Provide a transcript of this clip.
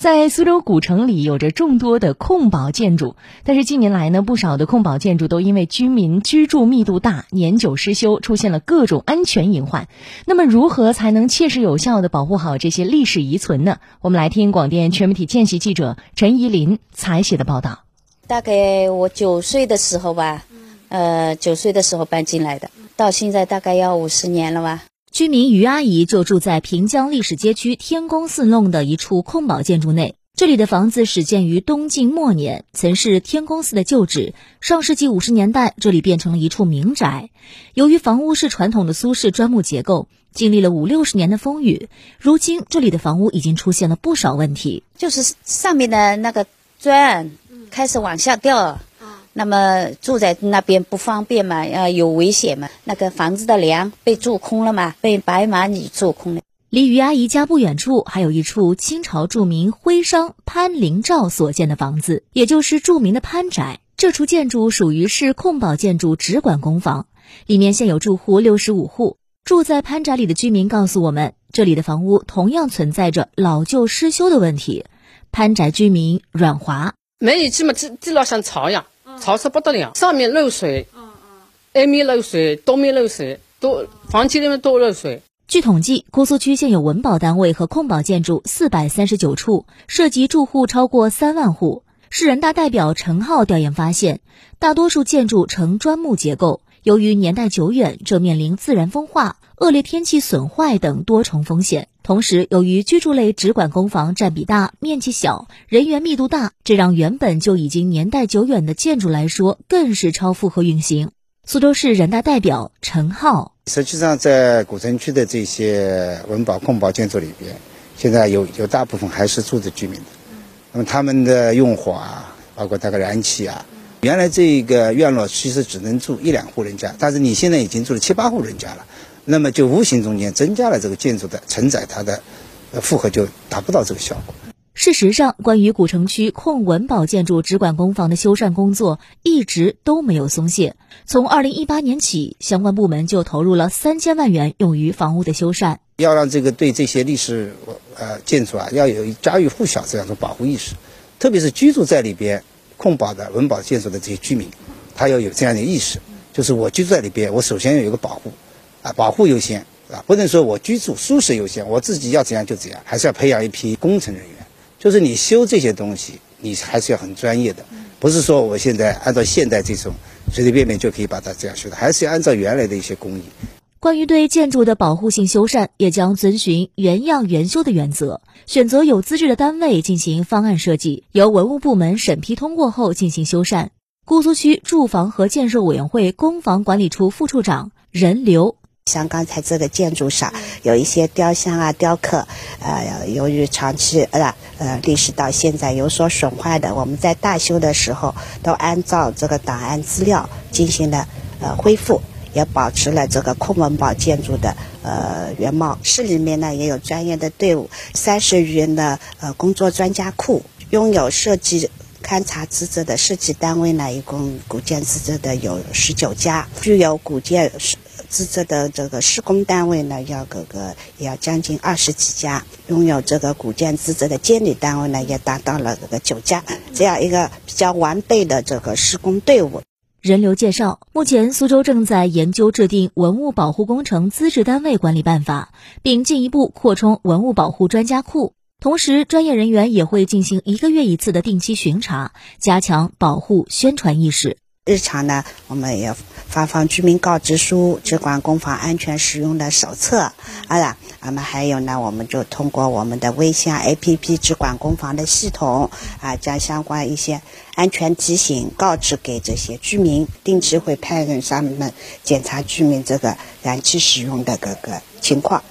在苏州古城里有着众多的控保建筑，但是近年来呢，不少的控保建筑都因为居民居住密度大、年久失修，出现了各种安全隐患。那么，如何才能切实有效的保护好这些历史遗存呢？我们来听广电全媒体见习记者陈怡林采写的报道。大概我九岁的时候吧，呃，九岁的时候搬进来的，到现在大概要五十年了吧。居民于阿姨就住在平江历史街区天宫寺弄的一处空保建筑内。这里的房子始建于东晋末年，曾是天宫寺的旧址。上世纪五十年代，这里变成了一处民宅。由于房屋是传统的苏式砖木结构，经历了五六十年的风雨，如今这里的房屋已经出现了不少问题，就是上面的那个砖开始往下掉。那么住在那边不方便嘛？呃，有危险嘛？那个房子的梁被蛀空了嘛？被白蚂蚁蛀空了。离于阿姨家不远处，还有一处清朝著名徽商潘灵照所建的房子，也就是著名的潘宅。这处建筑属于是控保建筑直管公房，里面现有住户六十五户。住在潘宅里的居民告诉我们，这里的房屋同样存在着老旧失修的问题。潘宅居民阮华，每一期嘛，地地老像草一样。潮湿不得了，上面漏水，嗯嗯，二面漏水，东面漏水，都房间里面都漏水。据统计，姑苏区现有文保单位和控保建筑四百三十九处，涉及住户超过三万户。市人大代表陈浩调研发现，大多数建筑呈砖木结构，由于年代久远，正面临自然风化、恶劣天气损坏等多重风险。同时，由于居住类直管公房占比大、面积小、人员密度大，这让原本就已经年代久远的建筑来说，更是超负荷运行。苏州市人大代表陈浩：实际上，在古城区的这些文保控保建筑里边，现在有有大部分还是住着居民的。那么他们的用火啊，包括那个燃气啊，原来这个院落其实只能住一两户人家，但是你现在已经住了七八户人家了。那么就无形中间增加了这个建筑的承载，它的负荷就达不到这个效果。事实上，关于古城区控文保建筑直管公房的修缮工作一直都没有松懈。从二零一八年起，相关部门就投入了三千万元用于房屋的修缮。要让这个对这些历史呃建筑啊，要有家喻户晓这样的保护意识，特别是居住在里边控保的文保建筑的这些居民，他要有这样的意识，就是我居住在里边，我首先要有个保护。啊，保护优先，啊，不能说我居住舒适优先，我自己要怎样就怎样，还是要培养一批工程人员。就是你修这些东西，你还是要很专业的，不是说我现在按照现代这种随随便便就可以把它这样修的，还是要按照原来的一些工艺。关于对建筑的保护性修缮，也将遵循原样原修的原则，选择有资质的单位进行方案设计，由文物部门审批通过后进行修缮。姑苏区住房和建设委员会公房管理处副处长任流。像刚才这个建筑上有一些雕像啊、雕刻，呃，由于长期呃呃历史到现在有所损坏的，我们在大修的时候都按照这个档案资料进行了呃恢复，也保持了这个控文堡建筑的呃原貌。市里面呢也有专业的队伍，三十余人的呃工作专家库，拥有设计勘察资质的设计单位呢，一共古建资质的有十九家，具有古建。资质的这个施工单位呢，要个个也要将近二十几家；拥有这个古建资质的监理单位呢，也达到了这个九家。这样一个比较完备的这个施工队伍。人流介绍：目前苏州正在研究制定《文物保护工程资质单位管理办法》，并进一步扩充文物保护专家库。同时，专业人员也会进行一个月一次的定期巡查，加强保护宣传意识。日常呢，我们也发放居民告知书、直管公房安全使用的手册，啊，那么还有呢，我们就通过我们的微信 APP 直管公房的系统，啊，将相关一些安全提醒告知给这些居民，定期会派人上门检查居民这个燃气使用的各个情况。